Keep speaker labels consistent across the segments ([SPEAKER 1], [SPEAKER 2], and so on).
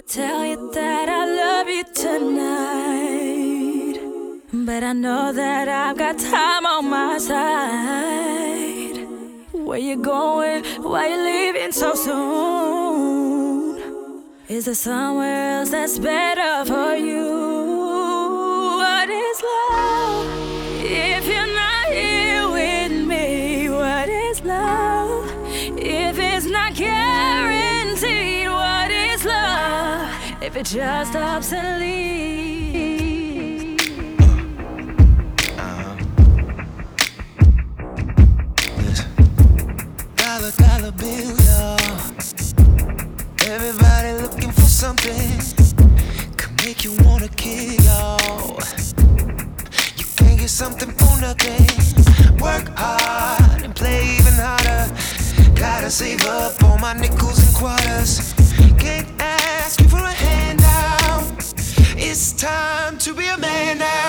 [SPEAKER 1] Would tell you that I love you tonight. But I know that I've got time on my side. Where you going? Why you leaving so soon? Is there somewhere else that's better for if it just stops and leaves?
[SPEAKER 2] Dollar, dollar bill, y'all. Everybody looking for something. Could make you wanna kill, y'all. You can't get something for nothing. Work hard and play even harder. Gotta save up all my nickels and quarters. Time to be a man now.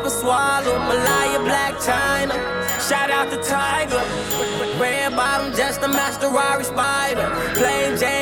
[SPEAKER 3] What a stripper swallow. Malaya Blac Chyna, shout out to Tyga. Red bottom, just a master Rari Spider. Plain Jane,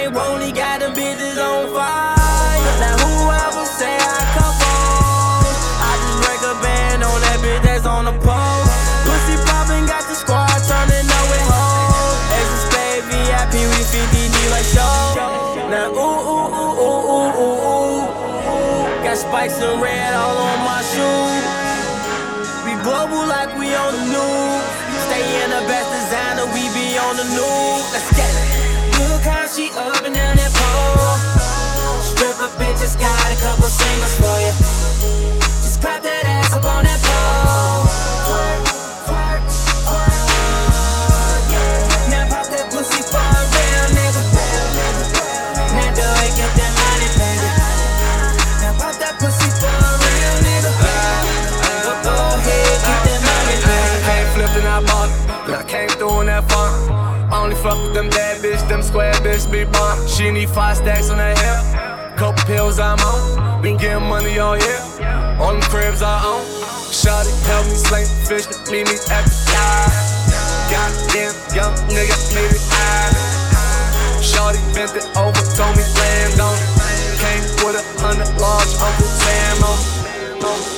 [SPEAKER 3] she up and down that pole. Stripper bitches got a couple singles for you.
[SPEAKER 4] Fuck them bad bitch, them square bitch be bomb. She need five stacks on her hip. Couple pills I'm on. Been getting money all year. All them cribs I own. Shawty help me sling fish, meet me at the. Goddamn young nigga, need it high. Shawty bent it over, told me land on it. Came with a hundred large Uncle Sam on. On it.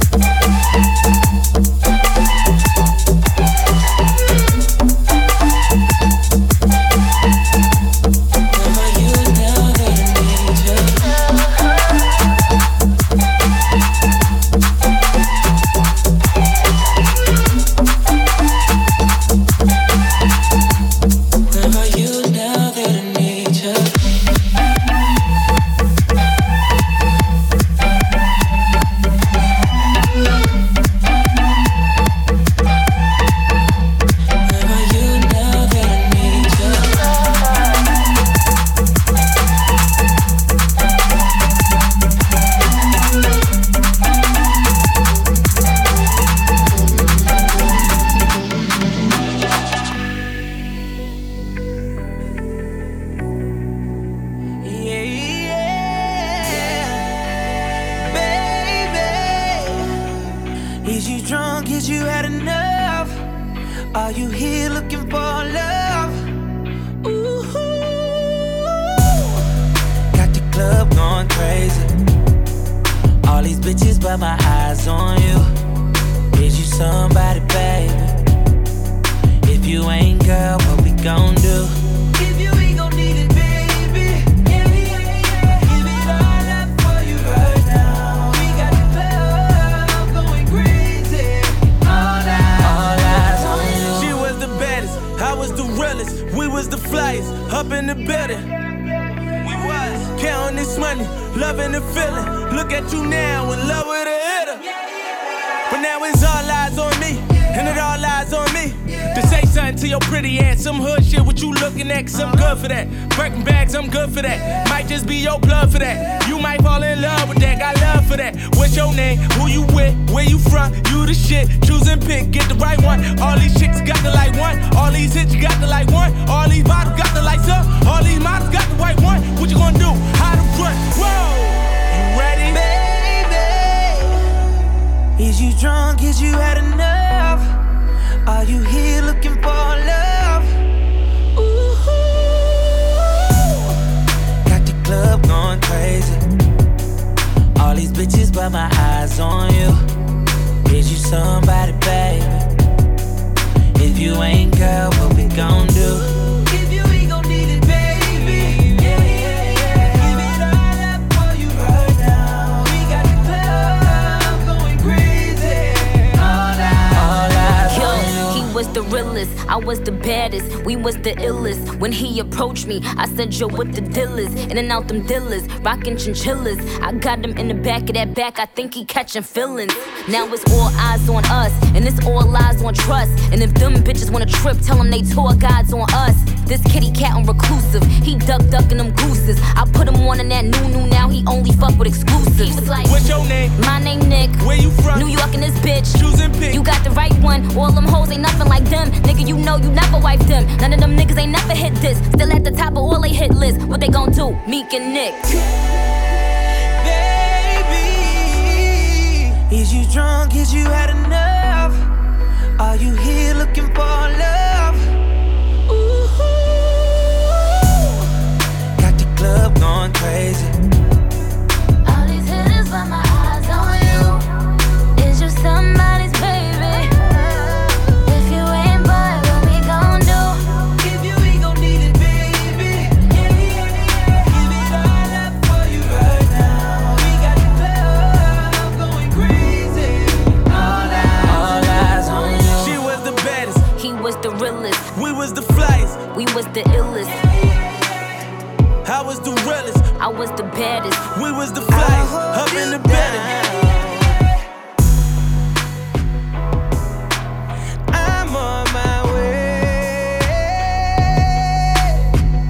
[SPEAKER 5] Looking for love? Ooh, got the club going crazy. All these bitches, but my eyes on you. Is you somebody, baby? If you ain't, girl, what we gon' do? Up
[SPEAKER 6] in the building. We was counting this money, loving the feeling. Look at you now, in love with a hitter. But now it's all eyes on me, and it all lies on me. To your pretty ass, some hood shit, what you looking at, cause I'm good for that. Breaking bags, I'm good for that. Might just be your blood for that. You might fall in love with that, got love for that. What's your name? Who you with? Where you from? You the shit. Choose and pick, get the right one. All these chicks got the like one. All these hits got the like one. All these bottles got the lights up. All these models got the white one. What you gonna do? How to run? Whoa! You ready?
[SPEAKER 5] Baby, is you drunk? Is you had enough? The
[SPEAKER 7] illest. When he approached me, I said, Yo, what the deal is? In and out them dealers, rockin' chinchillas. I got him in the back of that back, I think he catching feelings. Now it's all eyes on us, and it's all lies on trust. And if them bitches wanna trip, tell them they tour guides on us. This kitty cat on reclusive, he duck ducking them gooses. I put him on in that new new, now he only fuck with exclusives. He was like,
[SPEAKER 6] What's your name?
[SPEAKER 7] My name Nick.
[SPEAKER 6] Where you from?
[SPEAKER 7] New York and this bitch.
[SPEAKER 6] Choose and pick.
[SPEAKER 7] You got the right one. All them hoes ain't nothing like them. Nigga, you know you never wipe them. None of them niggas ain't never hit this. Still at the top of all they hit list. What they gon' do? Meek and Nick.
[SPEAKER 5] Baby, is you drunk? Is you had enough? Are you here looking for love?
[SPEAKER 6] I was the
[SPEAKER 7] baddest.
[SPEAKER 6] we was the flyest. Up in the building.
[SPEAKER 5] I'm on my way.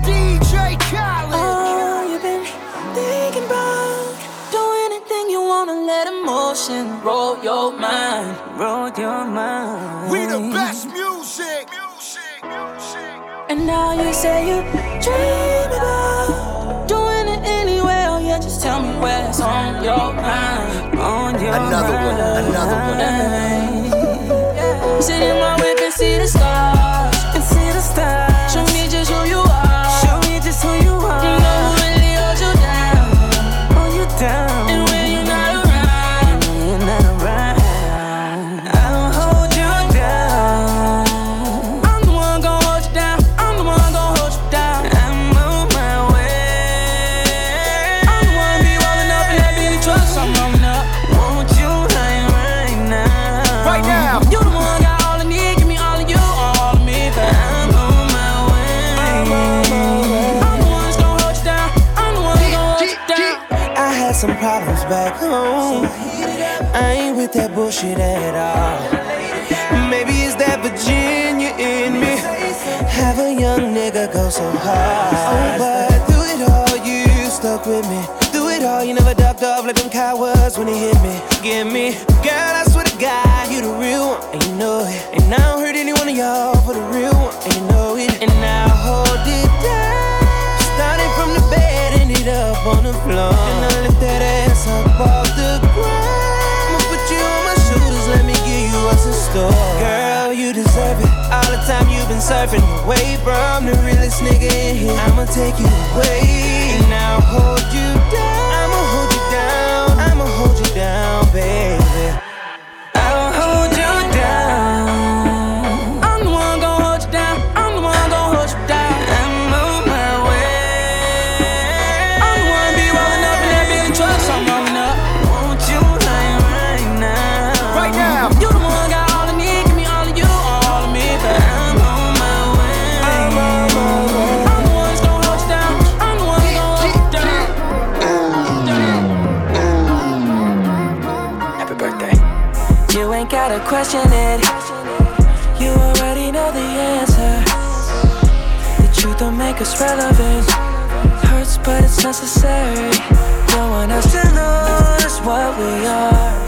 [SPEAKER 5] DJ Khaled.
[SPEAKER 1] Oh, you've been thinking about do anything you wanna let emotion roll your mind, roll your mind.
[SPEAKER 8] We the best music. Music, music.
[SPEAKER 1] And now you say you dream just tell me what's on your mind, on your
[SPEAKER 8] Another one,
[SPEAKER 1] mind.
[SPEAKER 8] another
[SPEAKER 1] one. Sit
[SPEAKER 5] bullshit at all. Maybe it's that Virginia in me. Have a young nigga go so hard. Oh, but through it all, you stuck with me. Through it all, you never ducked off like them cowards when they hit me. Give me, girl, I swear to God, you the real one, and you know it. And I don't hurt any one of y'all for the real one, and you know it. And I hold it down. Started from the bed, ended up on the floor. And I lift that surfing the wave, bro. I'm the realest nigga in here. I'ma take you away and I'll hold you
[SPEAKER 9] us relevant. Hurts, but it's necessary. Don't want us to lose what we are.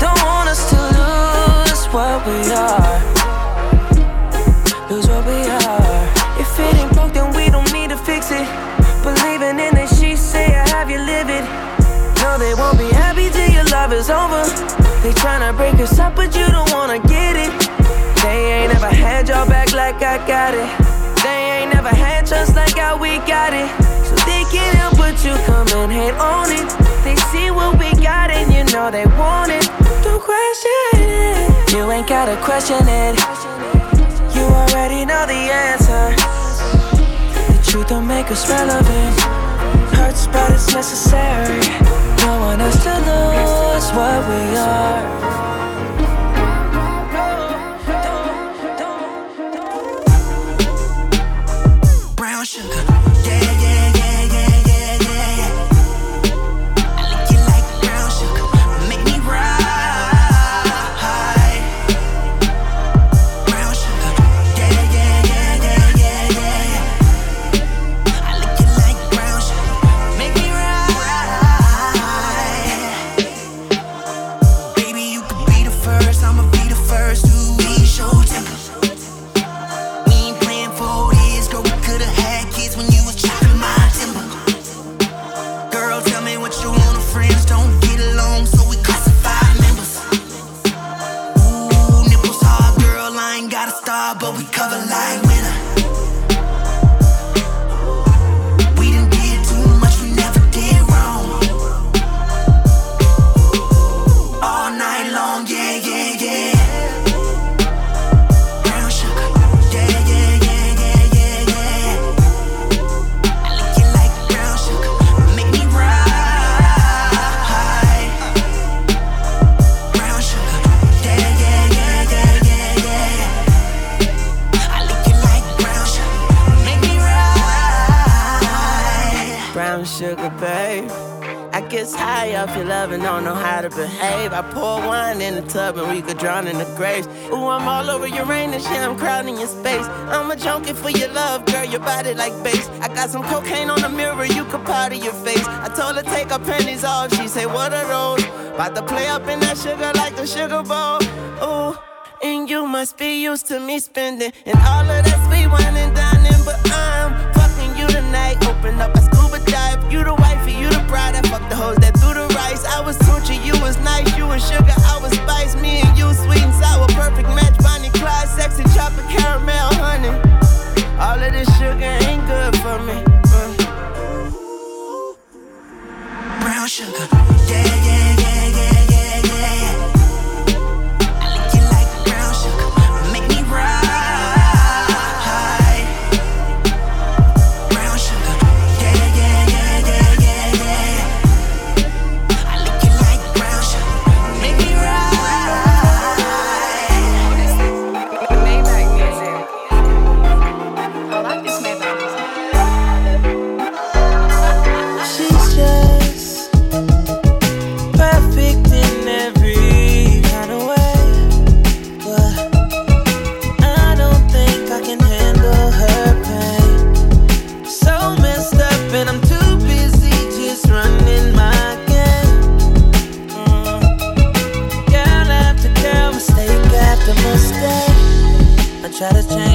[SPEAKER 9] Don't want us to lose what we are. Lose what we are. If it ain't broke, then we don't need to fix it. Believing in it, she say I have you live. No, they won't be happy till your love is over. They tryna break us up, but you don't wanna your back like I got it. They ain't never had trust like how we got it. So they can't help but you come and hate on it. They see what we got and you know they want it. Don't question it. You ain't gotta question it. You already know the answer. The truth don't make us relevant. Hurts, but it's necessary. No one us to lose what we are.
[SPEAKER 5] To
[SPEAKER 10] a junkie for your love, girl. your body like base. I got some cocaine on the mirror, you could powder your face. I told her take her pennies off. She said, What a roll. About to play up in that sugar like the sugar bowl. Ooh, and you must be used to
[SPEAKER 5] me spending and all of that sweet wine and dining. But I'm fucking you tonight. Open up a scuba dive. You the wifey, you the bride. I fuck the hoes that threw the rice. I was Tunechi, you was nice. You was sugar, I was spice. Me and you, sweet and sour, perfect match. Clyde, sexy chocolate caramel, honey. All of this sugar ain't good for me. Uh. Brown sugar, yeah, yeah, yeah. promises. Mm.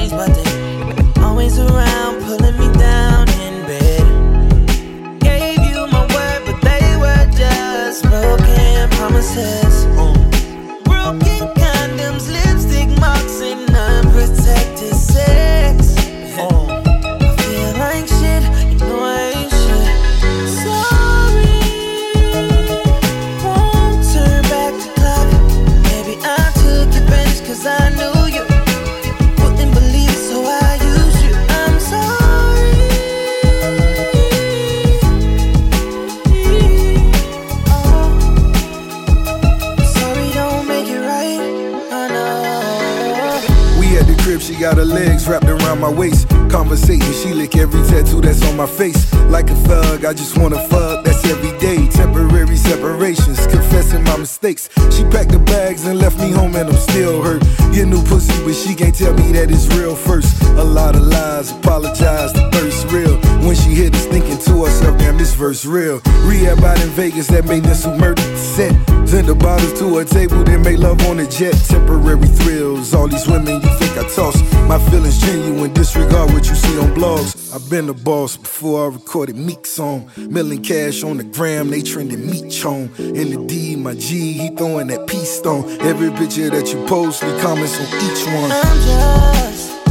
[SPEAKER 11] To a table, then make love on a jet. Temporary thrills, all these women you think I toss. My feelings genuine, disregard what you see on blogs. I've been the boss before I recorded Meek song. Milling cash on the gram, they trending Meek chone. In the D, my G, he throwing that peace stone. Every picture that you post, me comments on each one.
[SPEAKER 5] I'm just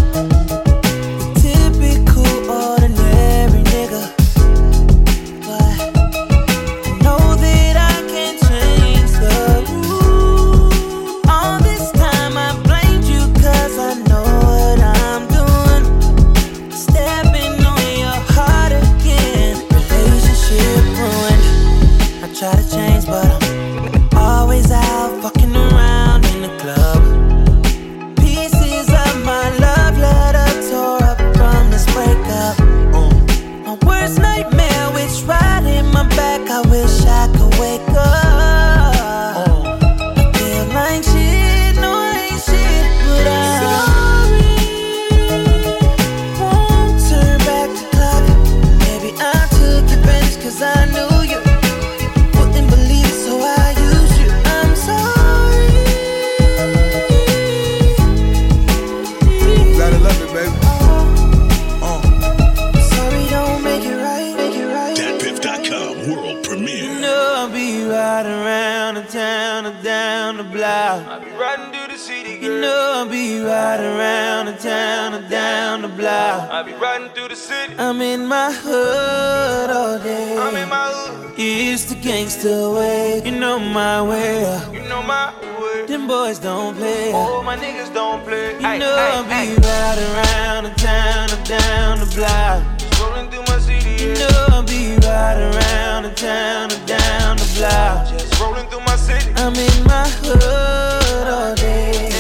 [SPEAKER 5] the
[SPEAKER 4] city. I'm in my hood all day. I'm in my hood. It's the gangster way. You know my way. You know my way. Them boys don't play. Oh, my niggas don't play. You know I'll be riding around the town and down the block. Rolling through my city. You know I'll be riding around the town and down the block. Just rolling through my city. I'm in my hood all day.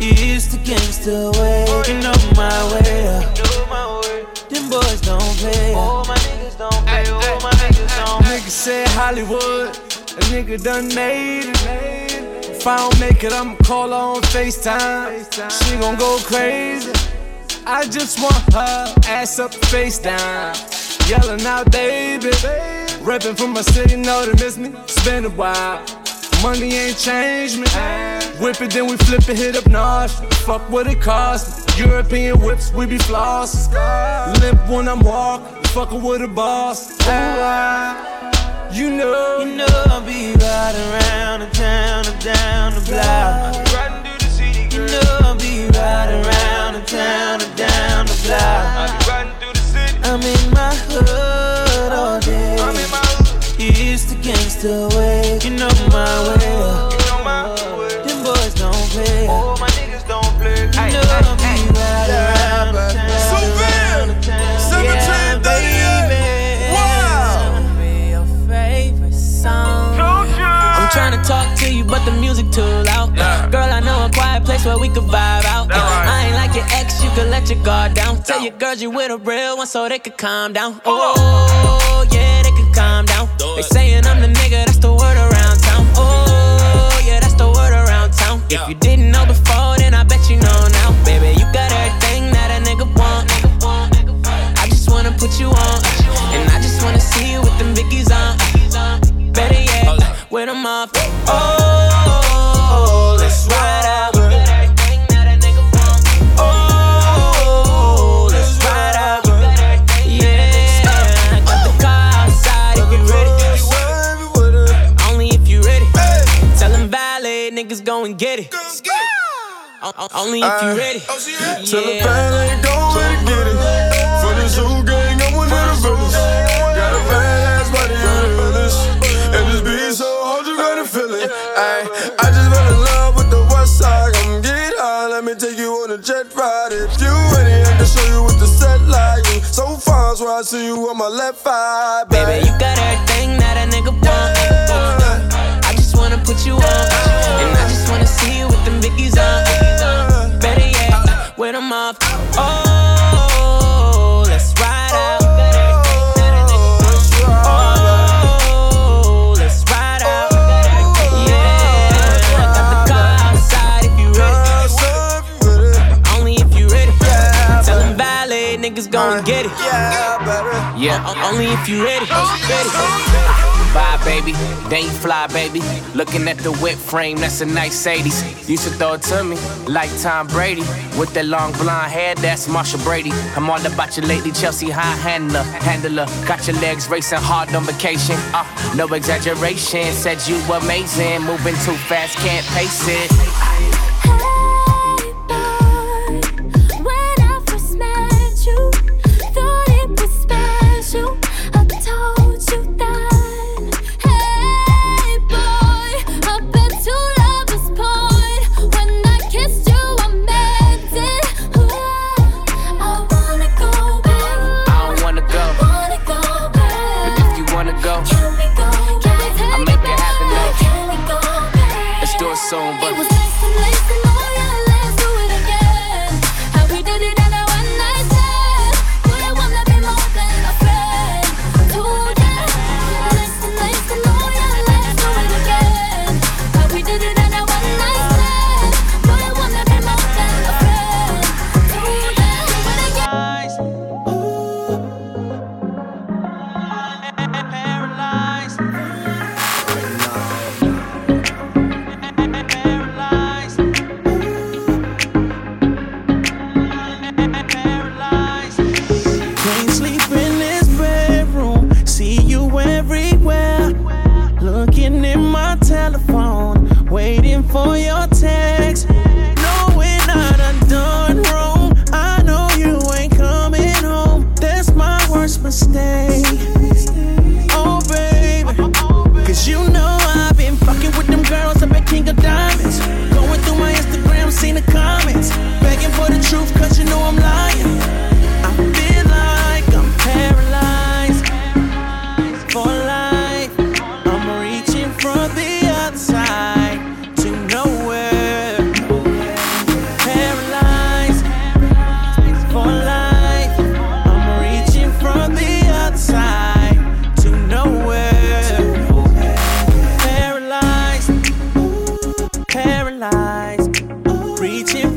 [SPEAKER 4] It's the gangster way. You oh, Nigga said Hollywood. A nigga done made it. If I don't make it, I'ma call her on FaceTime. She gon' go crazy. I just want her ass up, face down. Yelling out, baby. Reppin' from my city, know they miss me. It's been a while. Money ain't changed me. Whip it, then we flip it, hit up North. Fuck what it cost. me. European whips, we be floss. Limp when I'm walking, fuckin' with a boss. Ah, you know, you know I'll be riding around the town and down the block. Riding through the city, You know I'll be riding around the town and down the block. I'll be riding through the city. I'm in my hood all day. I'm in my hood. It's the gangster way. You know
[SPEAKER 3] but the music too loud. Girl, I know a quiet place where we could vibe out. I ain't like your ex, you could let your guard down. Tell your girls you with a real one so they could calm down. Oh, yeah, they could calm down. They saying I'm the nigga, that's the word around town. Oh, yeah, that's the word around town. If you didn't know before, then I bet you know now. Baby, you got everything that a nigga want. I just wanna put you on. And I just wanna see you with them Vickies on. Better yet, with them off. Oh, Only if you ready. Tell
[SPEAKER 11] the pain ain't going to get it. For the zoo gang, I'm one of the villains. Got a badass body on the village. And this beat so hard, you gotta feel it. Ay, I just fell in love with the west side. Come get high, let me take you on a jet ride. If you ready, I can show you what the set like. So far, so I see you on my left eye.
[SPEAKER 3] Baby, you got everything that a nigga want. I just wanna put you on. And I just wanna see you with them Vickies on. Oh, let's ride
[SPEAKER 1] out. Oh, let's ride out.
[SPEAKER 2] Yeah, I
[SPEAKER 3] got the car outside if you ready. Only if you ready. Niggas get it.
[SPEAKER 1] Yeah, only if you ready. ready vibe, baby. they fly, baby. Looking at the whip frame, that's a nice 80s. Used to throw it to me, like Tom Brady. With that long blonde hair, that's Marcia Brady. I'm all about your lady, Chelsea High Handler. Handler, got your legs racing hard on vacation. Uh, no exaggeration, said you amazing. Moving too fast, can't pace it.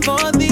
[SPEAKER 1] for the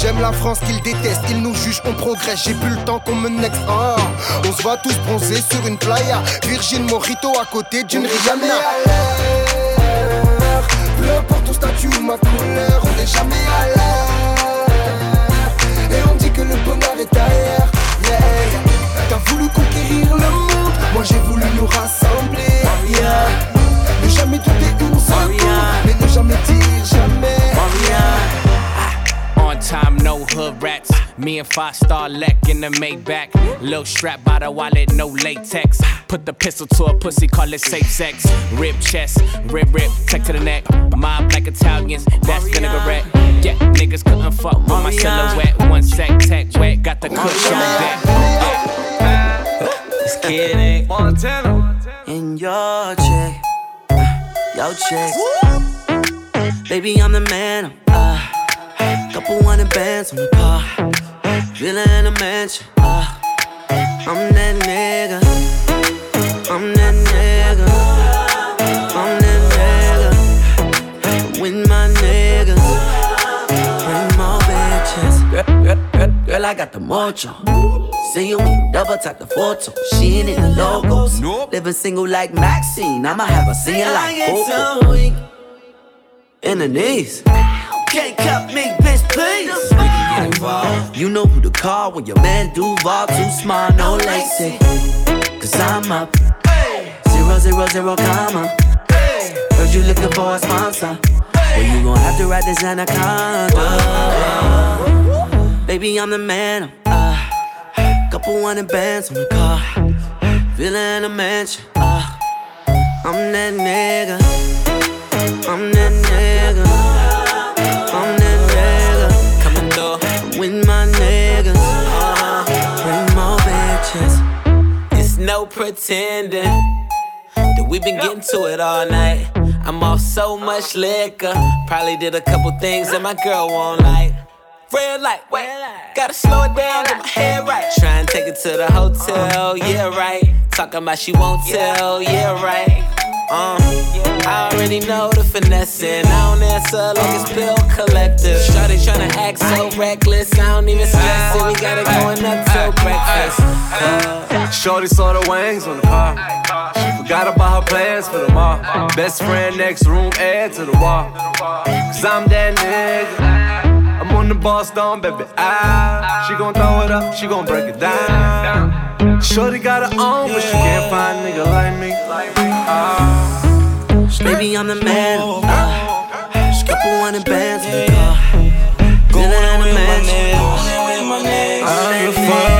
[SPEAKER 12] J'aime la France qu'ils détestent, ils nous jugent, on progresse. J'ai plus le temps qu'on me next. Ah, on se voit tous bronzer sur une playa. Virgin Morito à côté d'une Rihanna. Peu importe ton statut ou ma couleur, on n'est jamais à l'air. Et on dit que le bonheur est ailleurs. Yeah. T'as voulu conquérir le monde, moi j'ai voulu nous rassembler. Yeah. Ne jamais douter où on s'en mais ne jamais dire jamais.
[SPEAKER 3] On time, no hood rats. Me and five star Leck in the Maybach. Low strap by the wallet, no latex. Put the pistol to a pussy, call it safe sex. Rib chest, rib rib, tech to the neck. Mob like Italians, that's vinaigrette. Yeah, niggas couldn't fuck with my silhouette. One sec, tech wet, got the kush on deck.
[SPEAKER 13] Just kidding.
[SPEAKER 4] Montana.
[SPEAKER 13] In your check, your check. Baby, I'm the man. Couple hundred bands on the car. Villa in a mansion. Uh, I'm that nigga. I'm that nigga. I'm that nigga. With my niggas. Bring more bitches. Girl, girl, girl, I got the mojo. See you double tap the photo. She ain't in the logos. Living single like Maxine. I'ma have a singing like Coco. In the knees. Can't cut me, bitch, please. You know who to call when your man Duval too smart, no lacy. Cause I'm up. Zero, zero, zero, comma. Heard you looking for a sponsor. Well, you gon' have to ride this anaconda. Baby, I'm the man. Uh, couple hundred bands on the car. Villa in a mansion. Uh, I'm that nigga. I'm that nigga.
[SPEAKER 3] No pretending that we've been getting to it all night. I'm off so much liquor. Probably did a couple things that my girl won't like. Red light, wait, gotta slow it down, get my head right. Try and take it to the hotel, yeah, right. Talking about she won't tell, yeah, right. Uh, I already know the finesse, I don't answer like it's bill collector. Shawty tryna act so reckless, I don't even stress it. We got it going up till breakfast. Uh,
[SPEAKER 4] Shorty saw the wings on the car. She forgot about her plans for the mall. Best friend next room, add to the wall. Cause I'm that nigga. I'm on the boss down, baby. Ah, she gon' throw it up, she gon' break it down. Shorty got her own, but she can't find a nigga like me. Ah.
[SPEAKER 13] Baby, I'm the man. Uh, couple hundred bands in the car. Villa in a mansion.
[SPEAKER 14] I don't give a fuck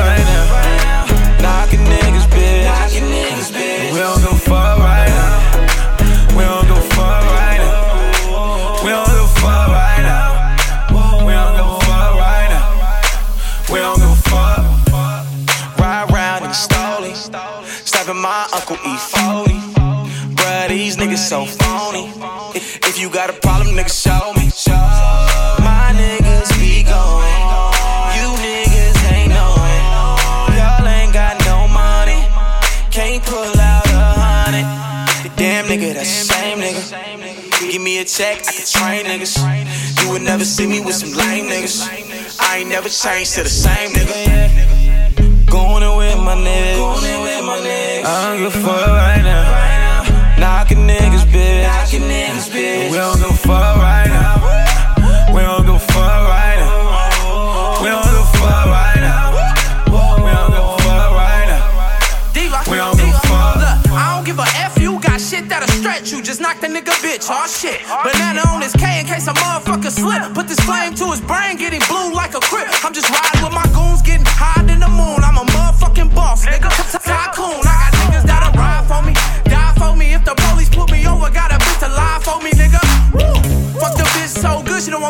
[SPEAKER 14] E40. Bruh, these niggas so phony. If, you got a problem, nigga, show me. My niggas be going. You niggas ain't knowing. Y'all ain't got no money. Can't pull out a hundred. Damn nigga, that's the same nigga. Give me a check, I can train niggas. You would never see me with some lame niggas. I ain't never changed to the same nigga. Going in with my niggas. Going in with my niggas. I don't give a fuck right now. Knocking niggas, bitch. Knocking niggas, bitch. We don't give a fuck right now. We don't give a fuck right now. We don't give a fuck right now. We don't give a fuck right now.
[SPEAKER 15] Diva,
[SPEAKER 14] We don't give a fuck.
[SPEAKER 15] Look, I don't give a F, you got shit that'll stretch you. Just knock the nigga bitch, oh shit. Banana on his K in case a motherfucker slip. Put this flame to his brain, getting blue like a crip. I'm just riding with my goons, getting high in the moon. I'm a motherfucking boss, nigga. Tycoon,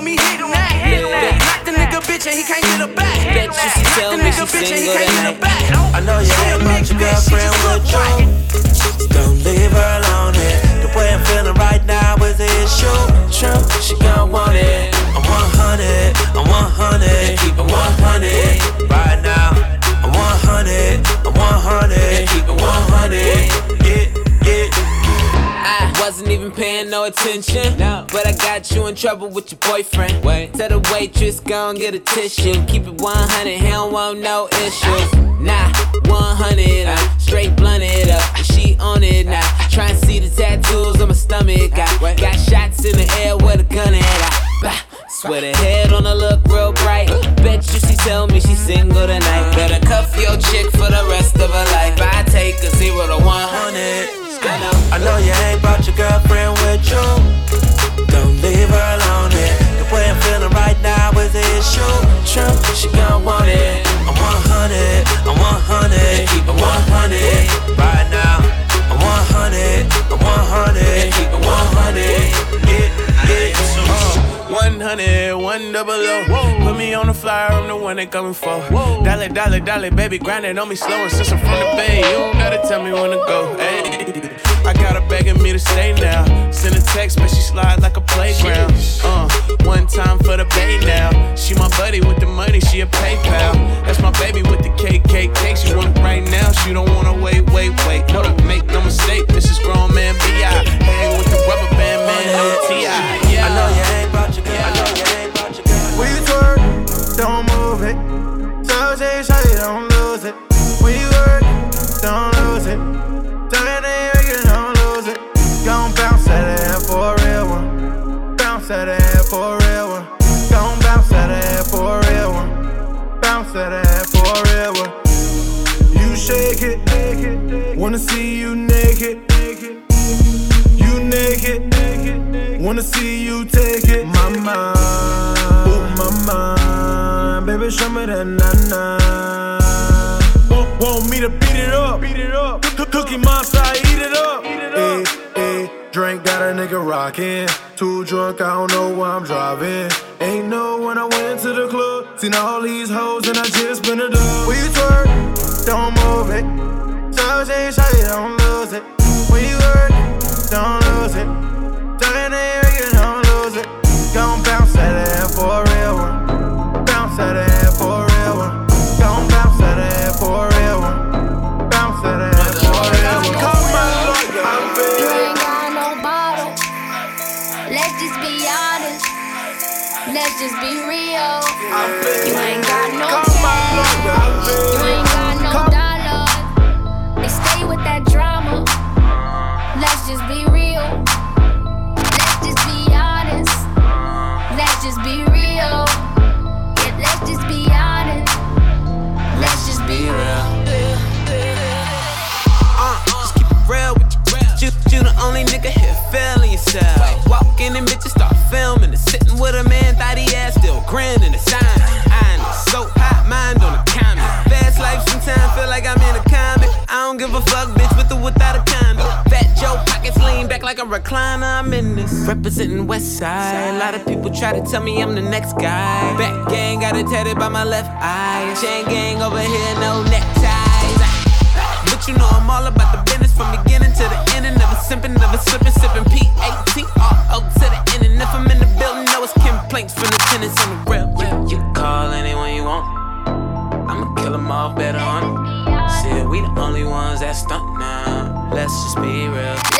[SPEAKER 15] so good, she don't want me hitting that. Knock the nigga bitch and he can't get her back.
[SPEAKER 3] Bet you she tell
[SPEAKER 15] Knock the nigga
[SPEAKER 3] she
[SPEAKER 15] bitch and he can't get her back.
[SPEAKER 14] I know you
[SPEAKER 15] She
[SPEAKER 14] ain't
[SPEAKER 15] a
[SPEAKER 14] about
[SPEAKER 15] big
[SPEAKER 14] your
[SPEAKER 15] bitch, she
[SPEAKER 14] girlfriend with
[SPEAKER 15] look
[SPEAKER 14] you. Don't leave her alone here. The way I'm feeling right now is the issue. True, she gon' want it.
[SPEAKER 3] Even paying no attention. No. But I got you in trouble with your boyfriend. Wait. Tell the waitress, go and get a tissue. Keep it 100, he don't want no issues. Nah, 100, I uh, straight blunt it up. She on it now. Try and see the tattoos on my stomach. I got shots in the air with a gun at. I, bah, Swear the head on her look real bright. Bet you she tell me she's single tonight. Better cuff your chick for the rest of her life. I take a zero to 100.
[SPEAKER 13] I know you ain't brought your girlfriend with you. Don't leave her alone. The way I'm feeling right now is the issue. True, she gon' want it. I'm 100, I'm 100, keep it 100 right now. I'm 100, I'm 100, keep it 100. Get, get, uh.
[SPEAKER 16] 100, one double O. Put me on the flyer, I'm the one they coming for. Dolly, dolly, dolly, baby, grind it on me slow. And since I'm from the bay, you don't gotta tell me when to go. Hey. I got her begging me to stay now. Send a text, but she slide like a playground. Uh, one time for the bay now. She my buddy with the money, she a PayPal. That's my baby with the KKK. She want it right now, she don't wanna wait, wait, wait. No,
[SPEAKER 13] You ain't
[SPEAKER 17] got
[SPEAKER 18] no. You ain't
[SPEAKER 3] a recliner. I'm in this. Representing West Side. A lot of people try to tell me I'm the next guy. Back gang got it tatted by my left eye. Chain gang over here, no neckties. But you know I'm all about the business from beginning to the end. And never simping, never slipping, sipping P-A-T-R-O to the end. And if I'm in the building, know it's complaints from the tenants on the real. You, you call anyone you want. I'ma kill them all better on it. Shit, we the only ones that stunt now. Let's just be real.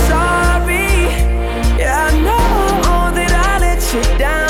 [SPEAKER 9] You down.